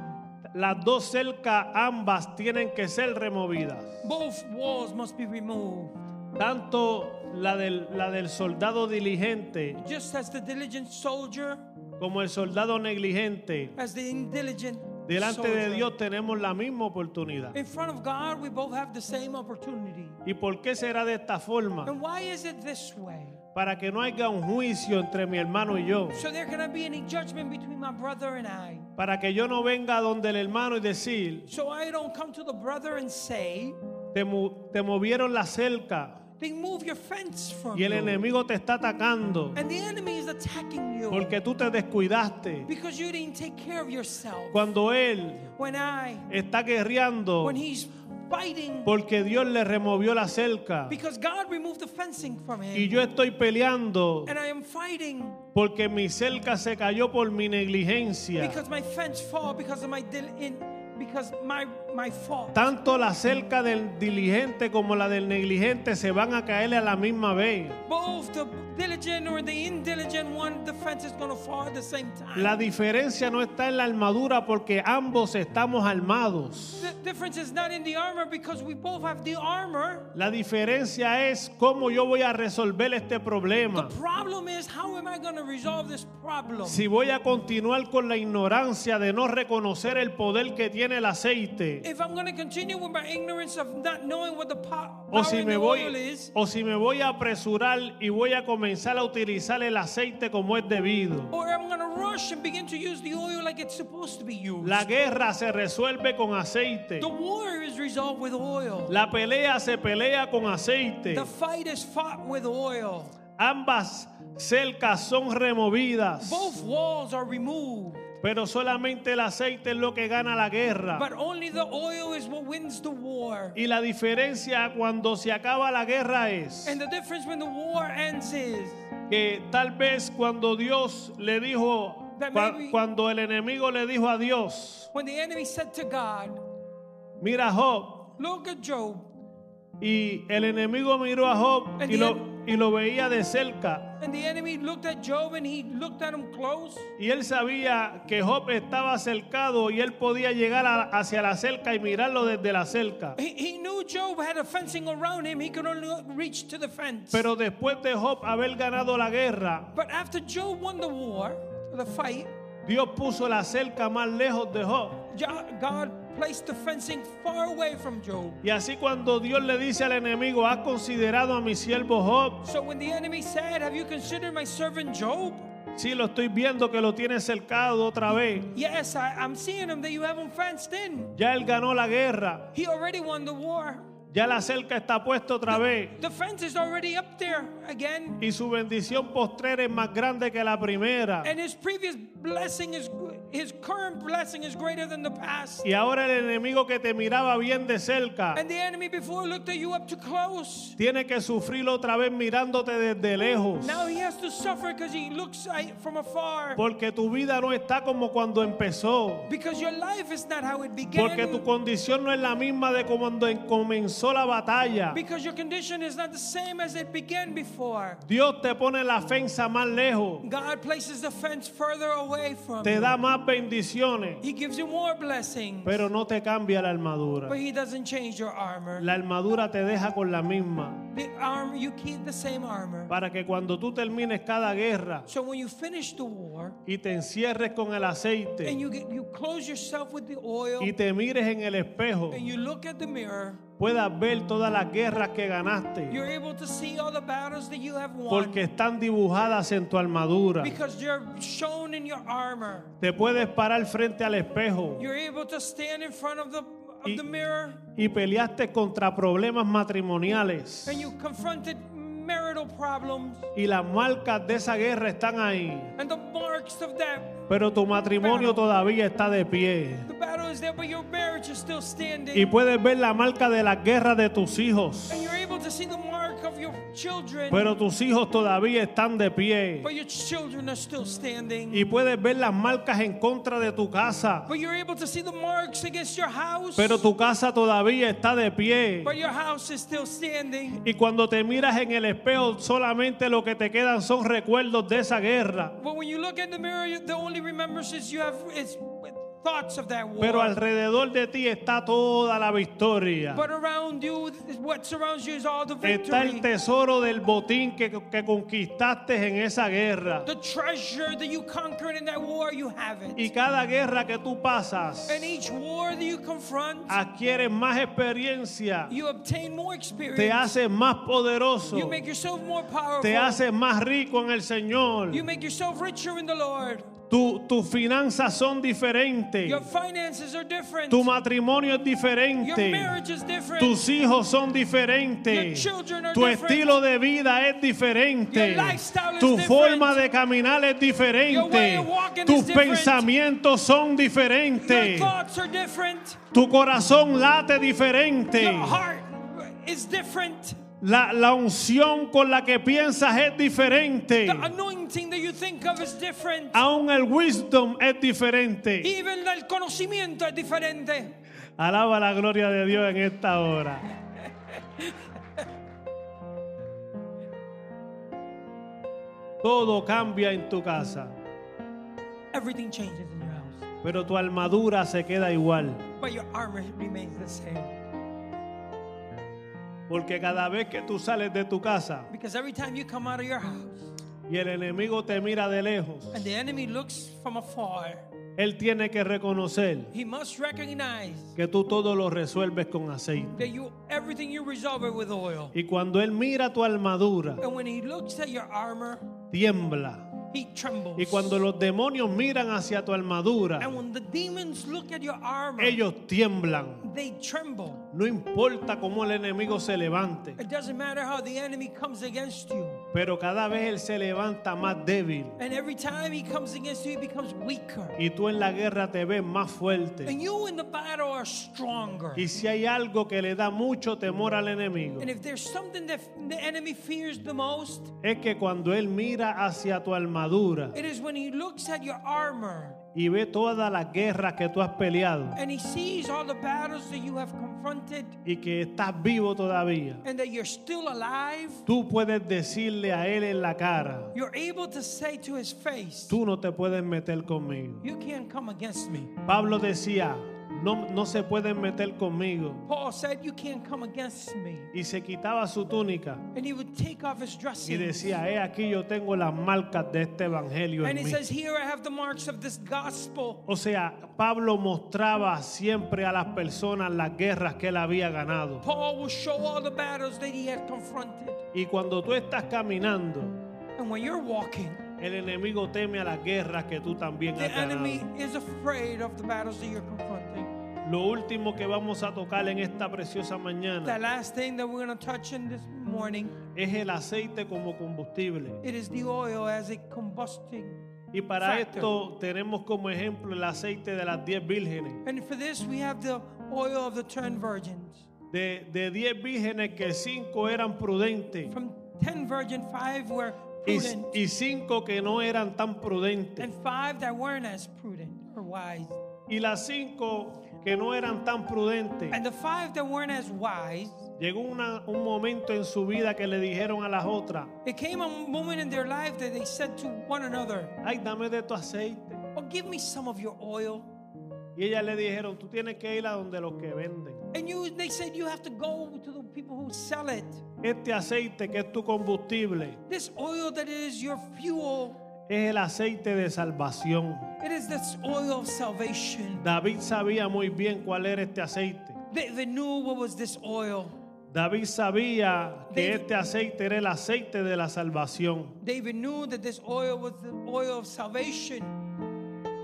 Las dos cercas ambas tienen que ser removidas. Both walls must be removed. Tanto la del, la del soldado diligente Just as the diligent soldier, como el soldado negligente. as the indiligent Delante de soldier. Dios tenemos la misma oportunidad. In front of God, we both have the same opportunity. ¿Y por qué será de esta forma? And why is it this way? Para que no haya un juicio entre mi hermano y yo. So there cannot be any judgment between my brother and I. Para que yo no venga donde el hermano y decir, So I don't come to the brother and say, te, mo- te movieron la cerca they move your fence from y el you. enemigo te está atacando And the enemy is attacking you porque tú te descuidaste. because you didn't take care of yourself. Cuando él When I, está guerreando when he's fighting, porque Dios le removió la cerca because God removed the fencing from y him. yo estoy peleando And I am fighting porque mi cerca se cayó por mi negligencia. because my fence fall because of my in because my. Tanto la cerca del diligente como la del negligente se van a caer a la misma vez. Both the diligent or the indiligent one, the fence is going to fall at the same time. La diferencia no está en la armadura porque ambos estamos armados. the difference is not in the armor because we both have the armor. La diferencia es cómo yo voy a resolver este The problema. problem is how am I going to resolve this problem? Si voy a continuar con la ignorancia de no reconocer el poder que tiene el aceite If I'm going to continue with my ignorance of not knowing what the po- o si me voy oil is, o si me voy a apresurar y voy a comenzar a utilizar el aceite como es debido. or I'm going to rush and begin to use the oil like it's supposed to be used. La guerra se resuelve con aceite. the war is resolved with oil. La pelea se pelea con aceite. the fight is fought with oil. Ambas cercas son removidas, Both walls are removed, pero solamente el aceite es lo que gana la guerra. but only the oil is what wins the war. Y la diferencia cuando se acaba la guerra es And the difference when the war ends is que tal vez cuando Dios le dijo, maybe- cuando el enemigo le dijo a Dios, when the enemy said to God, mira Job, Look at Job. y el enemigo miró a Job And y lo, y lo veía de cerca. And the enemy looked at Job and he looked at him close. Y él sabía que Job estaba cercado y él podía llegar a- hacia la cerca y mirarlo desde la cerca. He, he knew Job had a fencing around him. He could only reach to the fence. Pero después de Job haber ganado la guerra, but after Job won the war, the fight, Dios puso la cerca más lejos de Job. Jo- God placed the fencing far away from Job. Y así cuando Dios le dice al enemigo, ¿has considerado a mi siervo Job? So when the enemy said, Have you considered my servant Job? Sí, lo estoy viendo que lo tiene cercado otra vez. Yes, I, I'm seeing him that you have him fenced in. Ya él ganó la guerra. He already won the war. Ya la cerca está puesta otra vez. The fence is already up there again. Y su bendición postrera es más grande que la primera. And his previous blessing is, his current blessing is greater than the past. Y ahora el enemigo que te miraba bien de cerca And the enemy before looked at you up too close. tiene que sufrirlo otra vez mirándote desde lejos. Now he has to suffer because he looks from afar. Porque tu vida no está como cuando empezó. Because your life is not how it began. Porque tu condición no es la misma de cuando en- comenzó la batalla. Because your condition is not the same as it began before. Dios te pone la fensa más lejos. God places the fence further away from Te you. da más bendiciones. He gives you more blessings. Pero no te cambia la armadura. But he doesn't change your armor. La armadura te deja con la misma. The armor, you keep the same armor. Para que cuando tú termines cada guerra So when you finish the war y te encierres con el and aceite you get, you close yourself with the oil y te mires en el espejo, and you look at the mirror, puedas ver todas las guerras que ganaste. you're able to see all the battles that you have won Porque están dibujadas en tu armadura. because they're shown in your armor. Te puedes parar frente al espejo You're able to stand in front of the of Y- y peleaste contra problemas matrimoniales. and you confronted marital problems Y las marcas de esa guerra están ahí. and the marks of that. Pero tu matrimonio todavía está de pie. There, but your marriage is still standing. Y puedes ver la marca de las guerras de tus hijos. and you're able to see the mark of your children, Pero tus hijos todavía están de pie. but your children are still standing. Y puedes ver las marcas en contra de tu casa. But you're able to see the marks against your house. Pero tu casa todavía está de pie. but your house is still standing. Y cuando te miras en el espejo, solamente lo que te quedan son recuerdos de esa guerra. But when you look in the mirror, the only remembrances you have is thoughts of that war. Pero alrededor de ti está toda la victoria. but around you, what surrounds you is all the Está el victory. tesoro del botín que, que conquistaste en esa guerra. The treasure that you conquered in that war, you have it. Y cada guerra que tú pasas, and each war that you confront, adquieres más experiencia, you obtain more experience. te haces más poderoso, you make yourself more powerful. te haces más rico en el Señor. you make yourself richer in the Lord. Tu- tus finanzas son diferentes. Tu matrimonio es diferente. Tus hijos son diferentes. Tu estilo de vida es diferente. Tu forma de caminar es diferente. Tus pensamientos son diferentes. Tu corazón late diferente. La, la unción con la que piensas es diferente. The anointing that you think of is different. Aún el wisdom es diferente. Even el conocimiento es diferente. Alaba la gloria de Dios en esta hora. Todo cambia en tu casa, Everything changes in your house. pero tu armadura se queda igual. But your armor remains the same. Porque cada vez que tú sales de tu casa Because every time you come out of your house y el enemigo te mira de lejos, and the enemy looks from afar, él tiene que reconocer he must recognize que tú todo lo resuelves con aceite. that you everything you resolve it with oil. Y cuando él mira tu armadura, And when he looks at your armor, tiembla. he trembles. Y cuando los demonios miran hacia tu armadura, and when the demons look at your armor, ellos tiemblan. they tremble. No importa cómo el enemigo se levante, It doesn't matter how the enemy comes against you. pero cada vez él se levanta más débil. And every time he comes against you, he becomes weaker. Y tú en la guerra te ves más fuerte. And you in the battle are stronger. Y si hay algo que le da mucho temor al enemigo, And if there's something that the enemy fears the most, es que cuando él mira hacia tu armadura it is when he looks at your armor y ve todas las guerras que tú has peleado and he sees all the battles that you have confronted y que estás vivo todavía, and that you're still alive. tú puedes decirle a él en la cara, You're able to say to his face, tú no te puedes meter conmigo. You can't come against me. Pablo decía, no, no se pueden meter conmigo. Paul said, You can't come against me. Y se quitaba su túnica And he would take off his y dressing. decía, he aquí yo tengo las marcas de este evangelio en And he mí. says, Here I have the marks of this gospel. O sea, Pablo mostraba siempre a las personas las guerras que él había ganado. Paul will show all the battles that he had confronted. Y cuando tú estás caminando, And when you're walking, el enemigo teme a las guerras que tú también the has ganado. enemy is afraid of the battles that you're confronting. Lo último que vamos a tocar en esta preciosa The mañana last thing that we're going to touch in this morning, es el aceite como combustible. it is the oil as a combusting. Y para Factor. esto tenemos como ejemplo el aceite de las 10 vírgenes. And for this, we have the oil of the ten virgins. De, de 10 vírgenes que 5 eran prudentes From ten virgin, five were y, prudent, y 5 que no eran tan prudentes. and five that weren't as prudent or wise. Y las 5 que no eran tan prudentes, And the five that weren't as wise, llegó una- un momento en su vida que le dijeron a las otras, it came a moment in their life that they said to one another, ay, dame de tu aceite. Oh, give me some of your oil. Y ellas le dijeron, tú tienes que ir a donde los que venden. And you, they said you have to go to the people who sell it. Este aceite que es tu combustible This oil that is your fuel, es el aceite de salvación. it is this oil of salvation. David sabía muy bien cuál era este aceite. They, they knew what was this oil. David sabía que David- este aceite era el aceite de la salvación. David knew that this oil was the oil of salvation.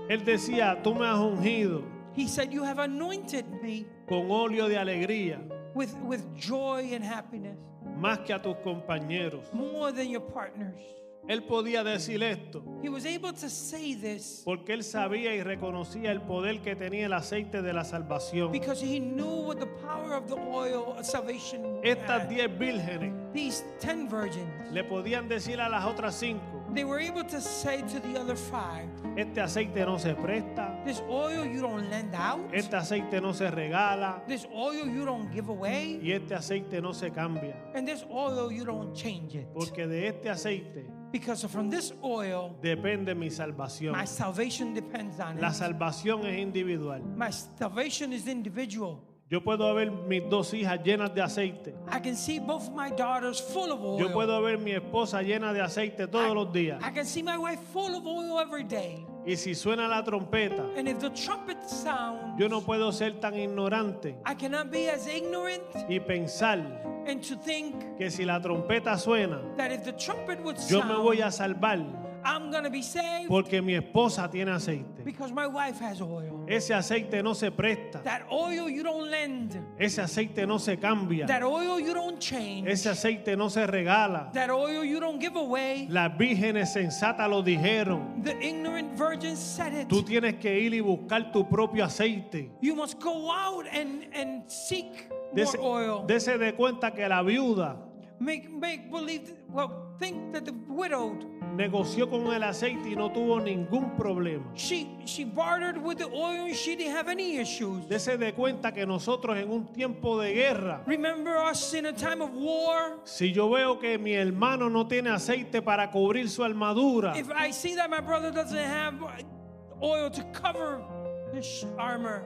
Él decía, tú me has ungido He said, You have anointed me con óleo de alegría with, with joy and happiness más que a tus compañeros. more than your partners. Él podía decir esto He was able to say this porque él sabía y reconocía el poder que tenía el aceite de la salvación. because he knew what the power of the oil of salvation Estas diez vírgenes These ten virgins, le podían decir a las otras cinco, they were able to say to the other five, este aceite no se presta, This oil you don't lend out, este aceite no se regala this oil you don't give away, y este aceite no se cambia. and this oil you don't change it. Porque de este aceite Because from this oil, depende mi salvación. my salvation depends on La it. salvación es individual. My salvation is individual. Yo puedo ver mis dos hijas llenas de aceite. I can see both my daughters full of oil. Yo puedo ver mi esposa llena de aceite todos los días. I can see my wife full of oil every day. Y si suena la trompeta, And if the trumpet sounds, yo no puedo ser tan ignorante I cannot be as ignorant y pensar and to think que si la trompeta suena, that if the trumpet would yo me voy a salvar I'm to be saved porque mi esposa tiene aceite. because my wife has oil. Ese aceite no se presta. That oil you don't lend. Ese aceite no se cambia. That oil you don't change. Ese aceite no se regala. That oil you don't give away. Las vírgenes sensatas lo dijeron. The ignorant virgins said it. Tú tienes que ir y buscar tu propio aceite. You must go out and, and seek more oil. dese de cuenta que la viuda Make, make believe, well, think that the widowed, negoció con el aceite y no tuvo ningún problema. she, she bartered with the oil and she didn't have any issues. Dese de cuenta que nosotros en un tiempo de guerra, Remember us in a time of war? si yo veo que mi hermano no tiene aceite para cubrir su armadura, If I see that my brother doesn't have oil to cover.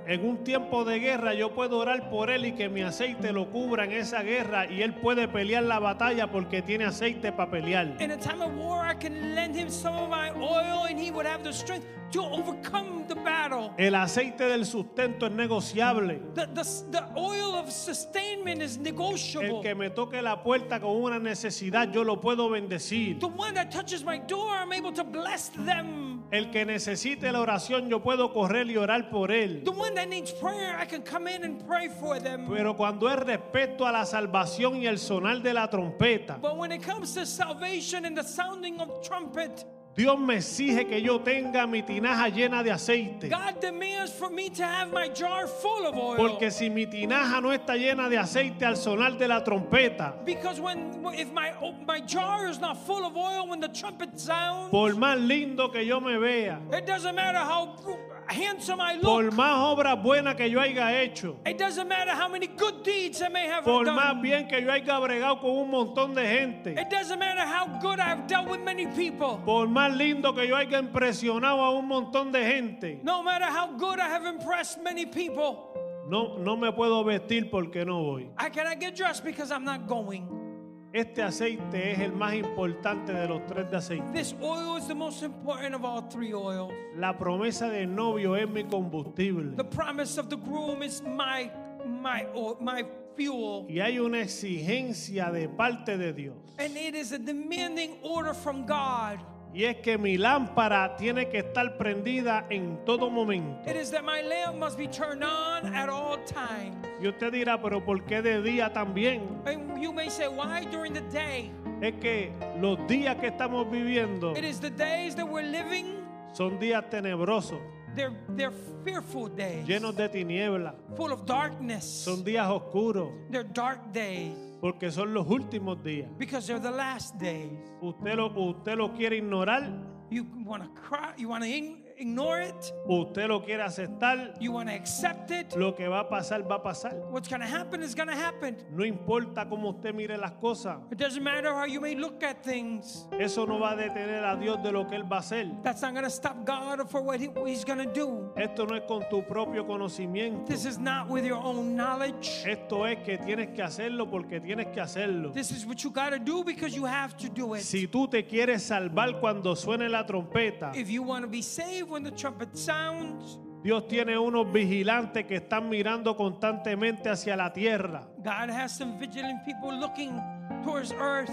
En un tiempo de guerra yo puedo orar por él y que mi aceite lo cubra en esa guerra y él puede pelear la batalla porque tiene aceite para pelear. In a time of war, I can lend him some of my oil and he would have the strength to overcome the battle. El aceite del sustento es negociable. The, the, the oil of sustainment is El negotiable. que me toque la puerta con una necesidad yo lo puedo bendecir. The one that touches my door, I'm able to bless them. El que necesite la oración yo puedo correr y orar por él. The one that needs prayer, I can come in and pray for them. Pero cuando es respecto a la salvación y el sonar de la trompeta, But when it comes to salvation and the sounding of trumpet, Dios me exige que yo tenga mi tinaja llena de aceite. God demands for me to have my jar full of oil. Porque si mi tinaja no está llena de aceite al sonar de la trompeta, because when if my my jar is not full of oil when the trumpet sounds, por más lindo que yo me vea, it doesn't matter how handsome I por look. más obras buenas que yo haya hecho, It doesn't matter how many good deeds I may have por done. más bien que yo haya bregado con un montón de gente, It doesn't matter how good I've dealt with many people. por más lindo que yo haya impresionado a un montón de gente, No matter how good I have impressed many people, no, no me puedo vestir porque no voy. I cannot get dressed because I'm not going. Este aceite es el más importante de los tres de aceite. This oil is the most important of all three oils. La promesa del novio es mi combustible. The promise of the groom is my my oil, my fuel. Y hay una exigencia de parte de Dios. And it is a demanding order from God. Y es que mi lámpara tiene que estar prendida en todo momento. It is that my lamp must be turned on at all times. Y usted dirá, pero ¿por qué de día también? And you may say, why during the day? Es que los días que estamos viviendo It is the days that we're living, son días tenebrosos, they're, they're fearful days, llenos de tinieblas. full of darkness. Son días oscuros They're dark days porque son los últimos días. because they're the last days. Usted lo, usted lo quiere ignorar, You want to cry, you want to ignore it, usted lo quiere aceptar. you want to accept it. Lo que va a pasar, va a pasar. What's going to happen is going to happen. No importa cómo usted mire las cosas. It doesn't matter how you may look at things. Eso no va a detener a Dios de lo que Él va a hacer. That's not going to stop God for what, he, what He's going to do. Esto no es con tu propio conocimiento. This is not with your own knowledge. Esto es que tienes que hacerlo porque tienes que hacerlo. This is what you got to do because you have to do it. Si tú te quieres salvar cuando suene la trompeta, If you want to be saved when the trumpet sounds, Dios tiene unos vigilantes que están mirando constantemente hacia la tierra. God has some vigilant people looking towards earth.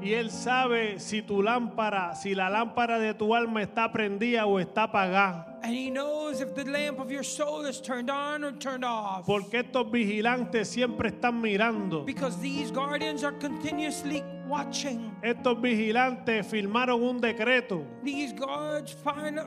Y Él sabe si tu lámpara, si la lámpara de tu alma está prendida o está apagada. And he knows if the lamp of your soul is turned on or turned off. Porque estos vigilantes siempre están mirando. Because these guardians are continuously watching. Estos vigilantes firmaron un decreto. These guards find,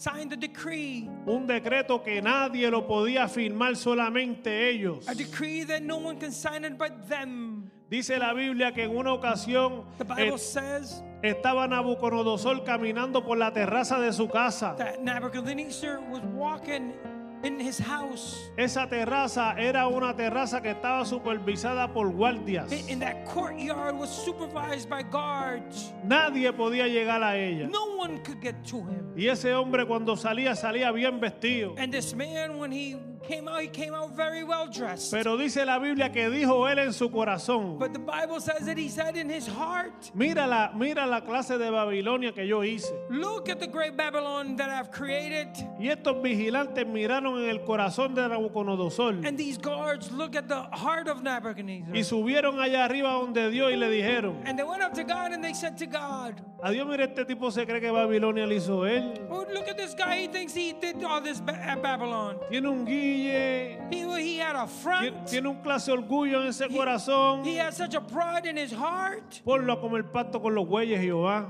signed a decree, Un decreto que nadie lo podía firmar solamente ellos. a decree that no one can sign it but them. Dice la Biblia que en una ocasión The Bible eh, says estaba Nabucodonosor caminando por la terraza de su casa. that Nebuchadnezzar was walking in his house. Esa terraza era una terraza que estaba supervisada por guardias. In- that courtyard was supervised by guards. Nadie podía llegar a ella. No one could get to him. Y ese hombre cuando salía salía bien vestido. And this man, when he came out, he came out very well dressed. Pero dice la Biblia que dijo él en su corazón, But the Bible says that he said in his heart, mira la, mira la clase de Babilonia que yo hice. Look at the great Babylon that I've created. Y estos vigilantes miraron en el corazón de Nabucodonosor And these guards look at the heart of Nebuchadnezzar. y subieron allá arriba donde Dios y le dijeron, And they went up to God and they said to God, adiós, mira este tipo se cree que Babilonia le hizo él. Oh, look at this guy. He thinks he did all this at Babylon. Tiene un guille, He, he had a front. tiene un clase de orgullo en ese corazón. He had such a pride in his heart. Ponlo a comer pasto con los bueyes, Jehová.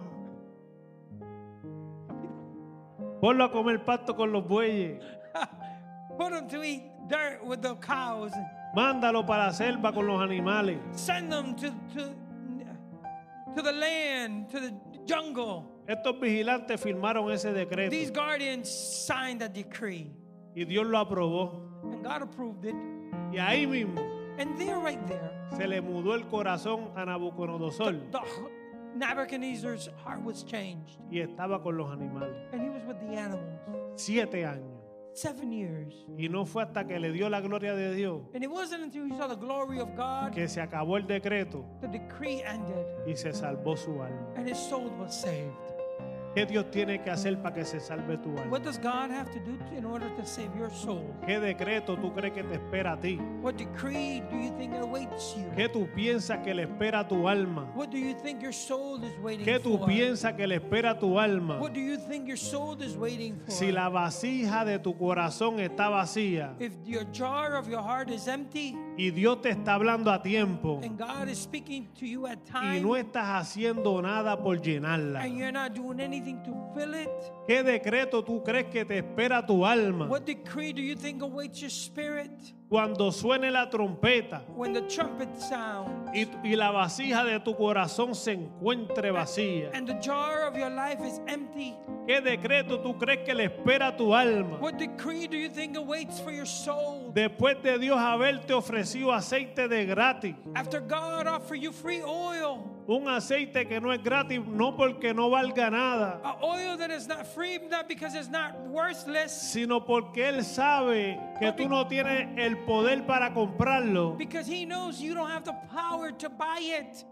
Ponlo a comer pasto con los bueyes. Put him to eat dirt with the cows. Mándalo para la selva con los animales. Send them to, to, to the land, to the jungle. Estos vigilantes firmaron ese decreto These guardians signed that decree. Y Dios lo aprobó. And God approved it. Y ahí mismo And there, right there, se le mudó el corazón a Nabucodonosor the, Nebuchadnezzar's heart was changed. y estaba con los animales. And he was with the animals. Siete años. Seven years. Y no fue hasta que le dio la gloria de Dios And it wasn't until he saw the glory of God, que se acabó el decreto the decree ended, y se salvó su alma. and his soul was saved. ¿Qué Dios tiene que hacer para que se salve tu alma? What does God have to do in order to save your soul? ¿Qué decreto tú crees que te espera a ti? What decree do you think awaits you? ¿Qué tú piensas que le espera a tu alma? What do you think your soul is waiting ¿Qué tú for? piensas que le espera a tu alma? What do you think your soul is waiting for? Si la vasija de tu corazón está vacía if your jar of your heart is empty y Dios te está hablando a tiempo and God is speaking to you at y time no estás haciendo nada por llenarla, and you're not doing anything to fill it, ¿qué decreto tú crees que te espera tu alma? what decree do you think awaits your spirit Cuando suene la trompeta when the trumpet sounds y, y la vasija de tu corazón se encuentre vacía, and the jar of your life is empty? ¿qué decreto tú crees que le espera a tu alma? What decree do you think awaits for your soul Después de Dios haberte ofrecido aceite de gratis, after God offer you free oil? un aceite que no es gratis, no porque no valga nada, A oil that is not free, not because it's not worthless, sino porque Él sabe que tú no tienes el poder para comprarlo. because He knows you don't have the power to buy it.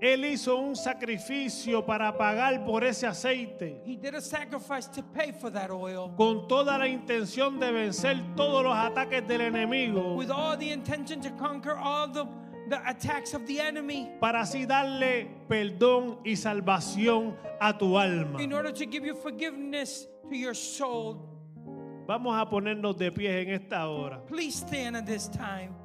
Él hizo un sacrificio para pagar por ese aceite, He did a sacrifice to pay for that oil con toda la intención de vencer todos los ataques del enemigo, with all the intention to conquer all the, the attacks of the enemy para así darle perdón y salvación a tu alma. in order to give you forgiveness to your soul. Vamos a ponernos de pie en esta hora. Please stand at this time.